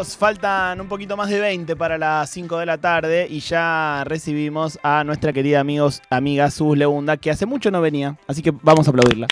Amigos, faltan un poquito más de 20 para las 5 de la tarde y ya recibimos a nuestra querida amigos, amiga Sus Leunda, que hace mucho no venía, así que vamos a aplaudirla.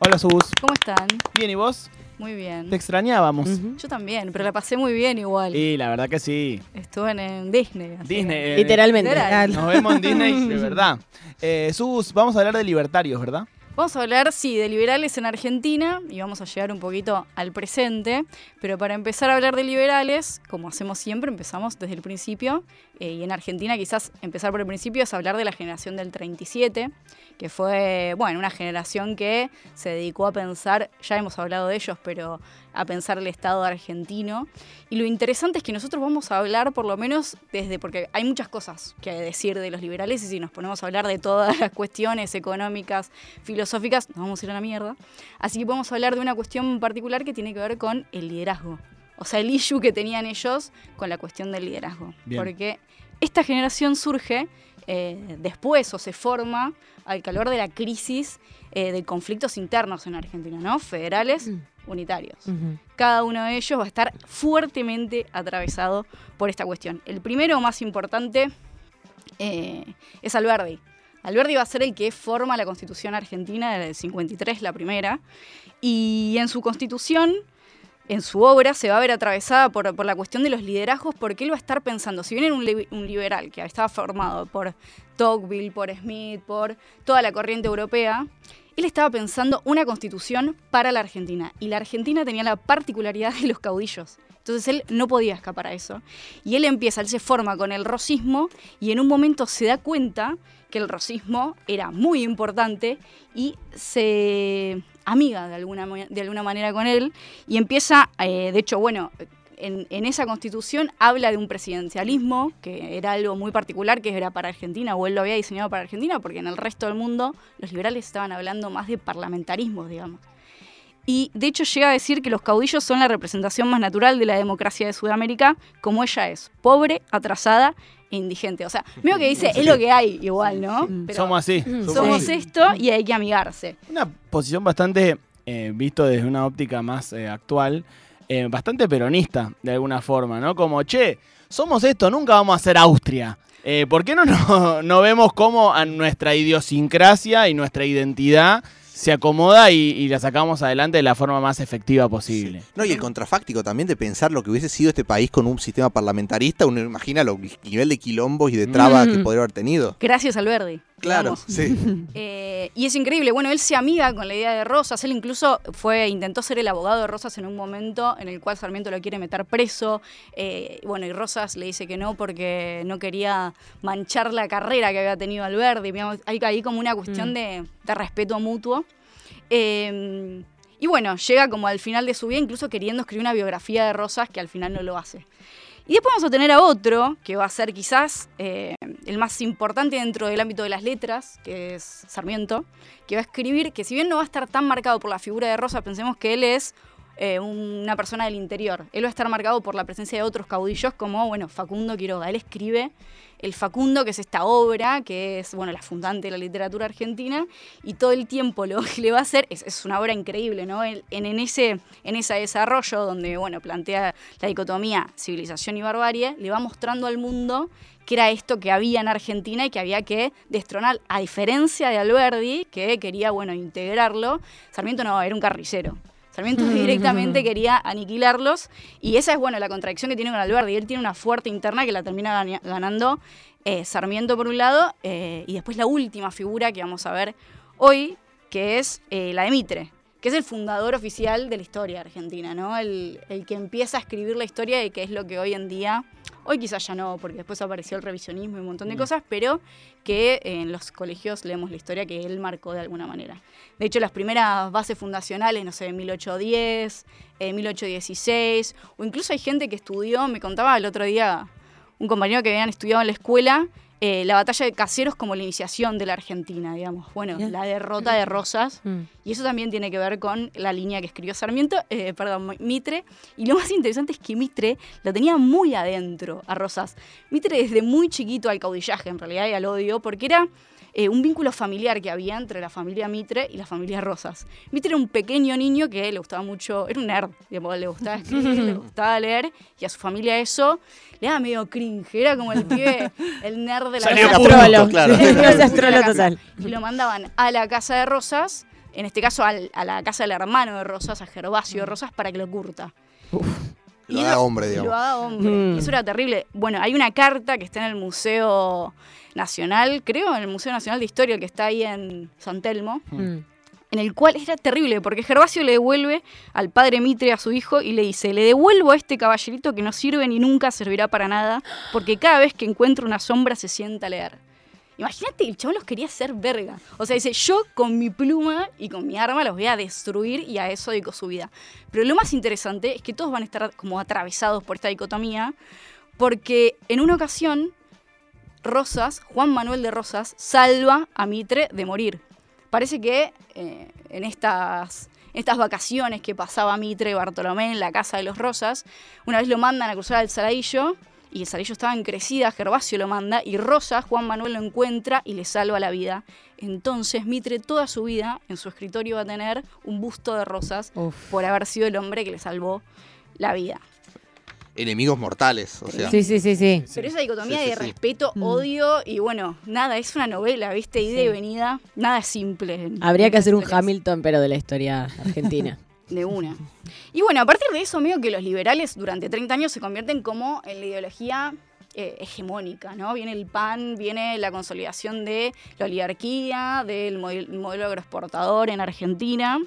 Hola Sus. ¿Cómo están? Bien, ¿y vos? Muy bien. Te extrañábamos. Yo también, pero la pasé muy bien igual. Y la verdad que sí. Estuve en Disney. así Disney. que- eh, Literalmente. Literal. Nos vemos en Disney, de verdad. Eh, Sus, vamos a hablar de libertarios, ¿verdad? Vamos a hablar, sí, de liberales en Argentina y vamos a llegar un poquito al presente, pero para empezar a hablar de liberales, como hacemos siempre, empezamos desde el principio eh, y en Argentina quizás empezar por el principio es hablar de la generación del 37, que fue, bueno, una generación que se dedicó a pensar, ya hemos hablado de ellos, pero a pensar el Estado argentino. Y lo interesante es que nosotros vamos a hablar por lo menos desde, porque hay muchas cosas que decir de los liberales y si nos ponemos a hablar de todas las cuestiones económicas, filosóficas, nos vamos a ir a la mierda. Así que podemos hablar de una cuestión particular que tiene que ver con el liderazgo. O sea, el issue que tenían ellos con la cuestión del liderazgo. Bien. Porque esta generación surge eh, después o se forma al calor de la crisis eh, de conflictos internos en Argentina, ¿no? Federales, unitarios. Ujú. Cada uno de ellos va a estar fuertemente atravesado por esta cuestión. El primero, más importante, eh, es Alberdi. Alberdi va a ser el que forma la constitución argentina del 53, la primera, y en su constitución, en su obra, se va a ver atravesada por, la cuestión de los liderazgos, porque él va a estar pensando, si bien era un, un liberal que estaba formado por Tocqueville, por Smith, por toda la corriente europea, él estaba pensando una constitución para la Argentina, y la Argentina tenía la particularidad de los caudillos. Entonces él no podía escapar a eso. Y él empieza, él se forma con el rosismo y en un momento se da cuenta que el rosismo era muy importante y se amiga de alguna, de alguna manera con él y empieza, eh, de hecho, bueno, en, en esa constitución habla de un presidencialismo que era algo muy particular que era para Argentina o él lo había diseñado para Argentina porque en el resto del mundo los liberales estaban hablando más de parlamentarismo, digamos. Y de hecho llega a decir que los caudillos son la representación más natural de la democracia de Sudamérica, como ella es, pobre, atrasada e indigente. O sea, veo que dice, es lo que hay igual, ¿no? Pero Somos así. somos Sí. esto y hay que amigarse. Una posición bastante, eh, visto desde una óptica más eh, actual, eh, bastante peronista, de alguna forma, ¿no? Como, che, somos esto, nunca vamos a ser Austria. Eh, ¿Por qué no, no, no vemos cómo a nuestra idiosincrasia y nuestra identidad se acomoda y, y la sacamos adelante de la forma más efectiva posible? No, y el contrafáctico también de pensar lo que hubiese sido este país con un sistema parlamentarista, uno imagina lo, el nivel de quilombos y de trabas que podría haber tenido. Gracias Alberdi. Claro, digamos. sí. Eh, y es increíble, bueno, él se amiga con la idea de Rosas, él incluso fue, intentó ser el abogado de Rosas en un momento en el cual Sarmiento lo quiere meter preso, eh, bueno, y Rosas le dice que no porque no quería manchar la carrera que había tenido Alberdi, digamos, hay ahí como una cuestión Mm. de, de respeto mutuo. Eh, y bueno, llega como al final de su vida, incluso queriendo escribir una biografía de Rosas que al final no lo hace. Y después vamos a tener a otro, que va a ser quizás eh, el más importante dentro del ámbito de las letras, que es Sarmiento, que va a escribir, que si bien no va a estar tan marcado por la figura de Rosa, pensemos que él es eh, una persona del interior. Él va a estar marcado por la presencia de otros caudillos como, bueno, Facundo Quiroga. Él escribe El Facundo, que es esta obra, que es, bueno, la fundante de la literatura argentina, y todo el tiempo lo que le va a hacer, es, es una obra increíble, ¿no? En, en, ese, en ese desarrollo donde, bueno, plantea la dicotomía civilización y barbarie, le va mostrando al mundo que era esto que había en Argentina y que había que destronar, a diferencia de Alberdi, que quería, bueno, integrarlo, Sarmiento no, era un carricero. Sarmiento directamente quería aniquilarlos y esa es, bueno, la contradicción que tiene con Alberdi. Él tiene una fuerte interna que la termina gana- ganando eh, Sarmiento por un lado eh, y después la última figura que vamos a ver hoy, que es eh, la de Mitre, que es el fundador oficial de la historia argentina, ¿no? El, el que empieza a escribir la historia de qué es lo que hoy en día, hoy quizás ya no, porque después apareció el revisionismo y un montón de cosas, pero que en los colegios leemos la historia que él marcó de alguna manera. De hecho, las primeras bases fundacionales, no sé, 1810, eh, 1816, o incluso hay gente que estudió, me contaba el otro día un compañero que habían estudiado en la escuela, eh, la batalla de Caseros como la iniciación de la Argentina, digamos. Bueno, la derrota de Rosas. Mm. Y eso también tiene que ver con la línea que escribió Sarmiento, eh, perdón, Mitre. Y lo más interesante es que Mitre lo tenía muy adentro a Rosas. Mitre desde muy chiquito al caudillaje, en realidad, y al odio, porque era eh, un vínculo familiar que había entre la familia Mitre y la familia Rosas. Mitre era un pequeño niño que le gustaba mucho, era un nerd, digamos, le gustaba escribir, le gustaba leer, y a su familia eso le daba medio cringe, era como el pibe, el nerd de la Salió casa. claro. Casa. total. Y lo mandaban a la casa de Rosas, en este caso al- a la casa del hermano de Rosas, a Gervasio de Rosas, para que lo curta. Lo haga hombre, digamos. Lo haga hombre. Mm. Eso era terrible. Bueno, hay una carta que está en el Museo Nacional, creo, en el Museo Nacional de Historia, que está ahí en San Telmo, Mm. en el cual era terrible, porque Gervasio le devuelve al padre Mitre a su hijo y le dice, le devuelvo a este caballerito que no sirve ni nunca servirá para nada, porque cada vez que encuentra una sombra se sienta a leer. Imagínate, el chabón los quería hacer verga. O sea, dice, yo con mi pluma y con mi arma los voy a destruir y a eso dedicó su vida. Pero lo más interesante es que todos van a estar como atravesados por esta dicotomía, porque en una ocasión, Rosas, Juan Manuel de Rosas, salva a Mitre de morir. Parece que eh, en estas, estas vacaciones que pasaba Mitre y Bartolomé en la casa de los Rosas, una vez lo mandan a cruzar al Saladillo y el Saladillo estaba en crecida, Gervasio lo manda y Rosas, Juan Manuel lo encuentra y le salva la vida. Entonces Mitre toda su vida en su escritorio va a tener un busto de Rosas Uf. por haber sido el hombre que le salvó la vida. Enemigos mortales, o sea. Sí, sí, sí, sí. Pero esa dicotomía Sí, sí, de sí. respeto, Mm. odio y bueno, nada, es una novela, ¿viste? Ida y venida, nada es simple. Habría que hacer un. Hamilton, pero de la historia argentina. De una. Y bueno, a partir de eso, medio que los liberales durante 30 años se convierten como en la ideología eh, hegemónica, ¿no? Viene el PAN, viene la consolidación de la oligarquía, del model- modelo agroexportador en Argentina.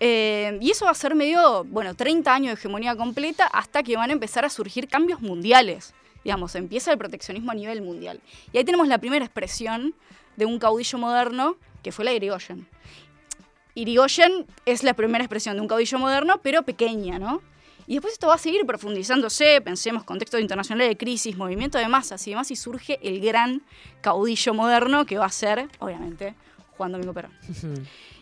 Eh, y eso va a ser medio, bueno, 30 años de hegemonía completa hasta que van a empezar a surgir cambios mundiales. Digamos, empieza el proteccionismo a nivel mundial. Y ahí tenemos la primera expresión de un caudillo moderno, que fue la Irigoyen. Irigoyen es la primera expresión de un caudillo moderno, pero pequeña, ¿no? Y después esto va a seguir profundizándose, pensemos contexto internacional de crisis, movimiento de masas y demás, y surge el gran caudillo moderno que va a ser, obviamente, Juan Domingo Perón.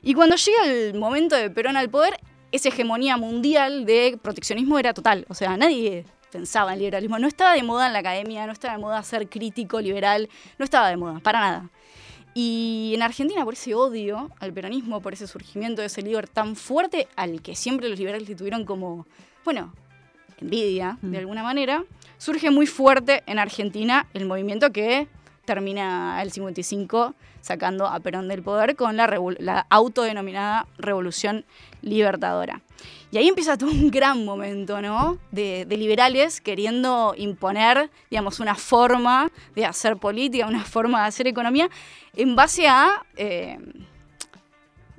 Y cuando llega el momento de Perón al poder, esa hegemonía mundial de proteccionismo era total. O sea, nadie pensaba en liberalismo. No estaba de moda en la academia, no estaba de moda ser crítico, liberal, no estaba de moda, para nada. Y en Argentina, por ese odio al peronismo, por ese surgimiento de ese líder tan fuerte, al que siempre los liberales le tuvieron como, bueno, envidia, de alguna manera, surge muy fuerte en Argentina el movimiento que termina el 55 sacando a Perón del poder con la, la autodenominada Revolución Libertadora. Y ahí empieza todo un gran momento, ¿no? De, de liberales queriendo imponer, digamos, una forma de hacer política, una forma de hacer economía en base a eh,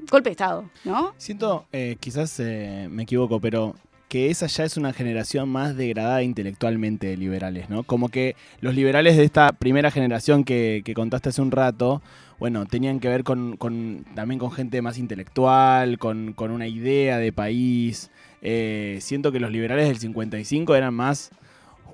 golpe de Estado, ¿no? Siento, eh, quizás eh, me equivoco, pero que esa ya es una generación más degradada intelectualmente de liberales, ¿no? Como que los liberales de esta primera generación que, que contaste hace un rato, bueno, tenían que ver con, con- también con gente más intelectual, con, con una idea de país. Eh, siento que los liberales del 55 eran más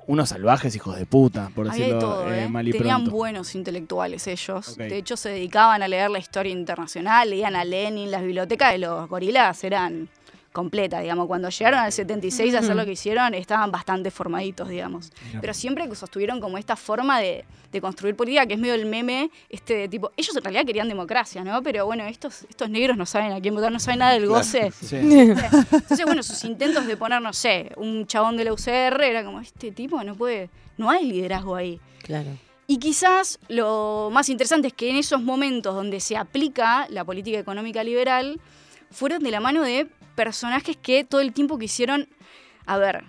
unos salvajes hijos de puta, por Había de decirlo todo, eh, ¿eh? mal y Tenían pronto. buenos intelectuales ellos. De hecho, se dedicaban a leer la historia internacional, leían a Lenin, las bibliotecas de los gorilas eran completas, digamos. Cuando llegaron al 76 a hacer lo que hicieron, estaban bastante formaditos, digamos. Pero siempre que sostuvieron como esta forma de, de construir política, que es medio el meme, este de tipo, ellos en realidad querían democracia, ¿no? Pero bueno, estos, estos negros no saben a quién votar, no saben nada del Claro. goce. Sí. Entonces, bueno, sus intentos de poner, no sé, un chabón de la UCR era como, este tipo no puede, no hay liderazgo ahí. Claro. Y quizás lo más interesante es que en esos momentos donde se aplica la política económica liberal, fueron de la mano de personajes que todo el tiempo quisieron, a ver,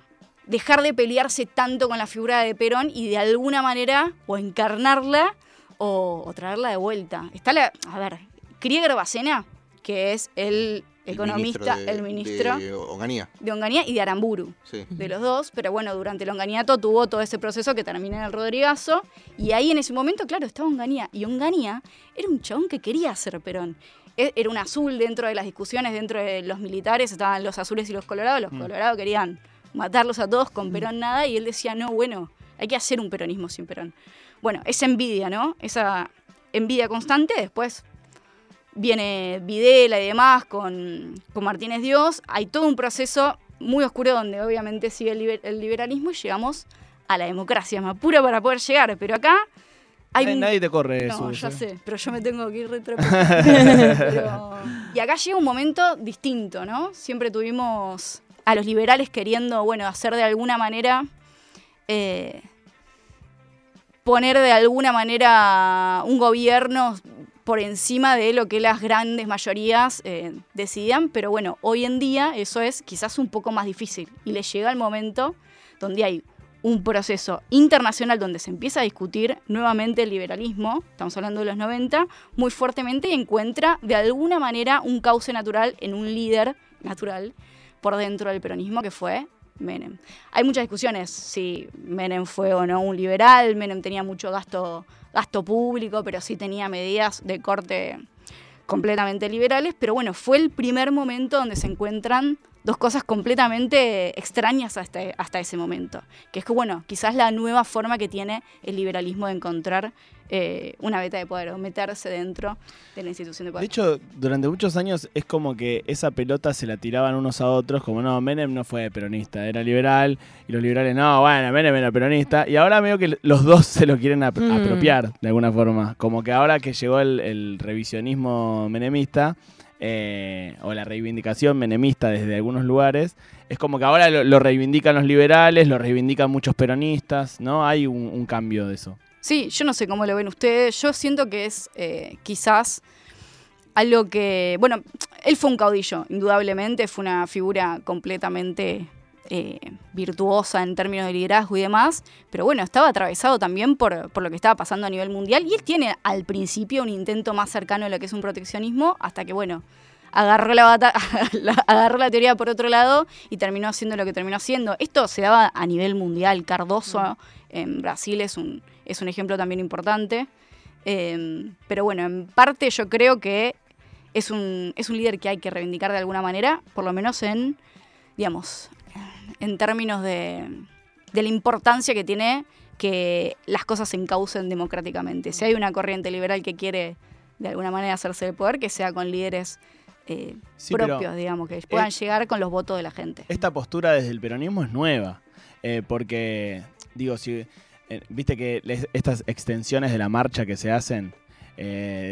dejar de pelearse tanto con la figura de Perón y de alguna manera o encarnarla o, traerla de vuelta. Está la, a ver, Krieger Bacena, que es el economista, de- el ministro De Onganía, de Onganía y de Aramburu sí. de los dos, pero bueno, durante el Onganiato tuvo todo ese proceso que termina en el Rodrigazo, y ahí en ese momento, claro, estaba Onganía, y Onganía era un chabón que quería ser Perón. E- Era un azul dentro de las discusiones, dentro de los militares, estaban los azules y los colorados, los colorados querían matarlos a todos con Perón nada, y él decía, no, bueno, hay que hacer un peronismo sin Perón. Bueno, esa envidia, ¿no? Esa envidia constante, después viene Videla y demás con, con Martínez Dios. Hay todo un proceso muy oscuro donde obviamente sigue el, liber- el liberalismo y llegamos a la democracia más pura para poder llegar. Pero acá hay Nadie, un- nadie te corre No, eso. ya sé, pero yo me tengo que ir retro. Pero- Y acá llega un momento distinto, ¿no? Siempre tuvimos a los liberales queriendo, bueno, hacer de alguna manera, eh, poner de alguna manera un gobierno por encima de lo que las grandes mayorías eh, decidían, pero bueno, hoy en día eso es quizás un poco más difícil y le llega el momento donde hay un proceso internacional donde se empieza a discutir nuevamente el liberalismo, estamos hablando de los 90, muy fuertemente y encuentra de alguna manera un cauce natural en un líder natural por dentro del peronismo que fue Menem. Hay muchas discusiones si Menem fue o no un liberal, Menem tenía mucho gasto, gasto público, pero sí tenía medidas de corte completamente liberales, pero bueno, fue el primer momento donde se encuentran dos cosas completamente extrañas hasta, hasta ese momento, que es que bueno, quizás la nueva forma que tiene el liberalismo de encontrar eh, una beta de poder o meterse dentro de la institución de poder. De hecho, durante muchos años es como que esa pelota se la tiraban unos a otros, como no, Menem no fue peronista, era liberal, y los liberales, no, bueno, Menem era peronista, y ahora veo que los dos se lo quieren ap- Mm. apropiar de alguna forma, como que ahora que llegó el, el revisionismo menemista, eh, o la reivindicación menemista desde algunos lugares, es como que ahora lo, reivindican los liberales, lo reivindican muchos peronistas, ¿no? Hay un, un cambio de eso. Sí, yo no sé cómo lo ven ustedes. Yo siento que es eh, quizás algo que. Bueno, él fue un caudillo, indudablemente. Fue una figura completamente eh, virtuosa en términos de liderazgo y demás. Pero bueno, estaba atravesado también por, por lo que estaba pasando a nivel mundial. Y él tiene al principio un intento más cercano a lo que es un proteccionismo, hasta que, bueno. Agarró la, bata- la- agarró la teoría por otro lado y terminó haciendo lo que terminó haciendo. Esto se daba a nivel mundial. Cardoso en Brasil es un, es un ejemplo también importante. Eh, pero bueno, en parte yo creo que es un, es un líder que hay que reivindicar de alguna manera, por lo menos en, digamos, en términos de, de la importancia que tiene que las cosas se encaucen democráticamente. Si hay una corriente liberal que quiere de alguna manera hacerse de poder, que sea con líderes eh, Sí, propios, digamos, que puedan Eh, llegar con los votos de la gente. esta postura desde el peronismo es nueva. eh, porque, digo, si eh, viste que les- estas extensiones de la marcha que se hacen,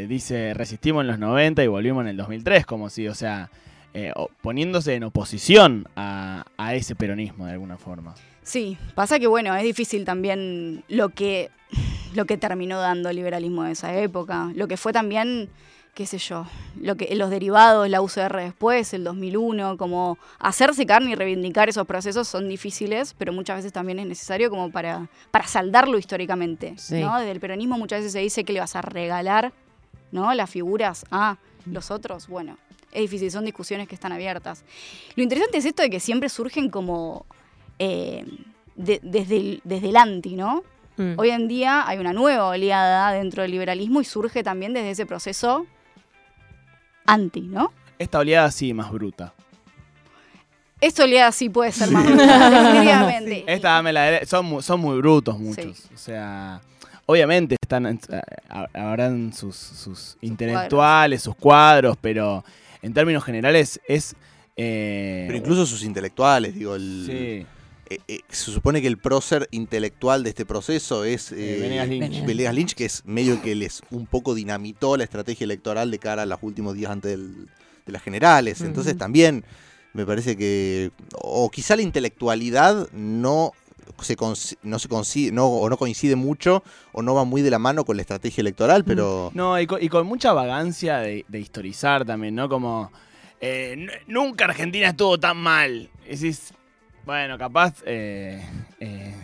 dice resistimos en los 90 y volvimos en el 2003, como si, o sea, eh, poniéndose en oposición a, a ese peronismo de alguna forma. Sí, pasa que bueno, es difícil también lo que, lo que terminó dando el liberalismo de esa época, lo que fue también, qué sé yo, lo que los derivados, la UCR después, el 2001, como hacerse carne y reivindicar esos procesos son difíciles, pero muchas veces también es necesario como para, para saldarlo históricamente, Sí. ¿no? Desde el peronismo muchas veces se dice que le vas a regalar, ¿no? Las figuras a los otros, bueno, es difícil, son discusiones que están abiertas. Lo interesante es esto de que siempre surgen como eh, de- desde, el, desde el anti, ¿no? Mm. Hoy en día hay una nueva oleada dentro del liberalismo y surge también desde ese proceso anti, ¿no? Esta oleada sí, más bruta. Esta oleada sí puede ser más brutal, definitivamente. Esta dame la son, son muy brutos muchos. O sea, obviamente están a- habrán sus, sus intelectuales, sus cuadros, pero en términos generales es... eh, Pero incluso sus intelectuales, digo, el, sí. eh, eh, se supone que el prócer intelectual de este proceso es Eh, Venegas Lynch. Venegas. Lynch, que es medio que les un poco dinamitó la estrategia electoral de cara a los últimos días antes del- de las generales. Entonces también me parece que, o quizá la intelectualidad no se no se consi- no, o no coincide mucho o no va muy de la mano con la estrategia electoral, pero No, y con, y con mucha vagancia de, de historizar también, ¿no? Como, eh, "N- nunca Argentina estuvo tan mal. Decís, bueno, capaz eh, eh,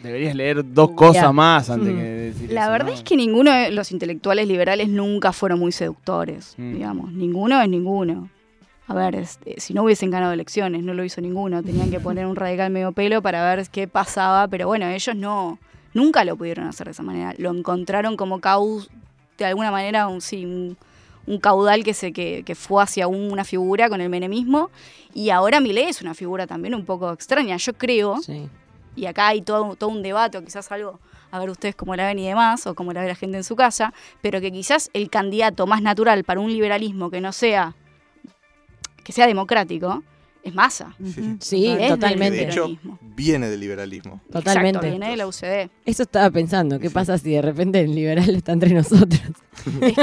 deberías leer dos cosas más antes Mm. que decir La eso, verdad ¿no? es que ninguno de los intelectuales liberales nunca fueron muy seductores, Mm. digamos. Ninguno es ninguno. A ver, este, si no hubiesen ganado elecciones, no lo hizo ninguno. Tenían que poner un radical medio pelo para ver qué pasaba, pero bueno, ellos no, nunca lo pudieron hacer de esa manera. Lo encontraron como caus, de alguna manera, un, sí, un, un caudal que, se, que, que fue hacia un- una figura con el menemismo. Y ahora Milei es una figura también un poco extraña. Yo creo Sí. y acá hay todo, todo un debate, o quizás algo, a ver ustedes cómo la ven y demás, o cómo la ve la gente en su casa, pero que quizás el candidato más natural para un liberalismo que no sea, que sea democrático, es masa. Sí. Sí, Es del totalmente. De hecho, viene del liberalismo. Totalmente. Exacto, viene de la UCD. Eso estaba pensando. ¿Qué pasa si de repente el liberal está entre nosotros?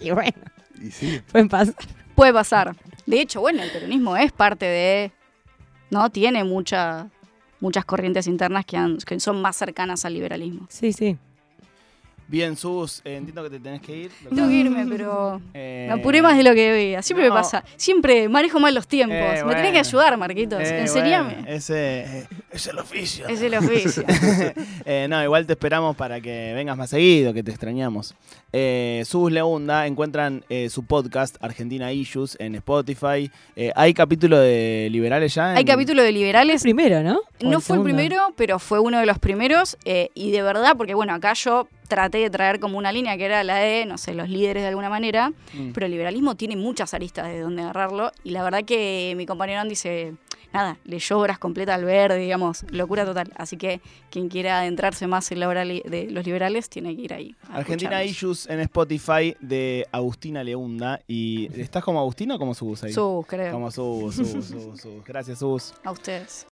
y bueno, Y sí, pueden pasar. Puede pasar. De hecho, bueno, el peronismo es parte de. ¿No? Tiene mucha, muchas corrientes internas que, han- que son más cercanas al liberalismo. Sí, sí. Bien, Sus, eh, entiendo que te tenés que ir. Tengo que irme, pero. Eh, Me apuré más de lo que debía. Siempre no. me pasa. Siempre manejo mal los tiempos. Eh, me bueno. tenés que ayudar, Marquitos. eh, Enseñame. bueno, ese es el oficio. Es el oficio. Eh, no, igual te esperamos para que vengas más seguido, que te extrañamos. Eh, Sus Leunda encuentran eh, su podcast Argentina Issues en Spotify. Eh, ¿Hay capítulo de liberales ya? en- Hay capítulo de liberales. Primero, ¿no? ¿O No fue el primero, pero fue uno de los primeros. eh, y de verdad, porque bueno, acá yo traté de traer como una línea que era la de, no sé, los líderes de alguna manera. Mm. Pero el liberalismo tiene muchas aristas de donde agarrarlo. Y la verdad que mi compañero Andy dice, nada, leyó obras completas al ver, digamos, locura total. Así que quien quiera adentrarse más en la obra de los liberales tiene que ir ahí. Argentina. Issues en Spotify de Agustina Leunda. ¿Y estás como Agustina o como Sus ahí? Sus, creo. Como Sus, Sus, Sus, Sus. Gracias, Sus. A ustedes.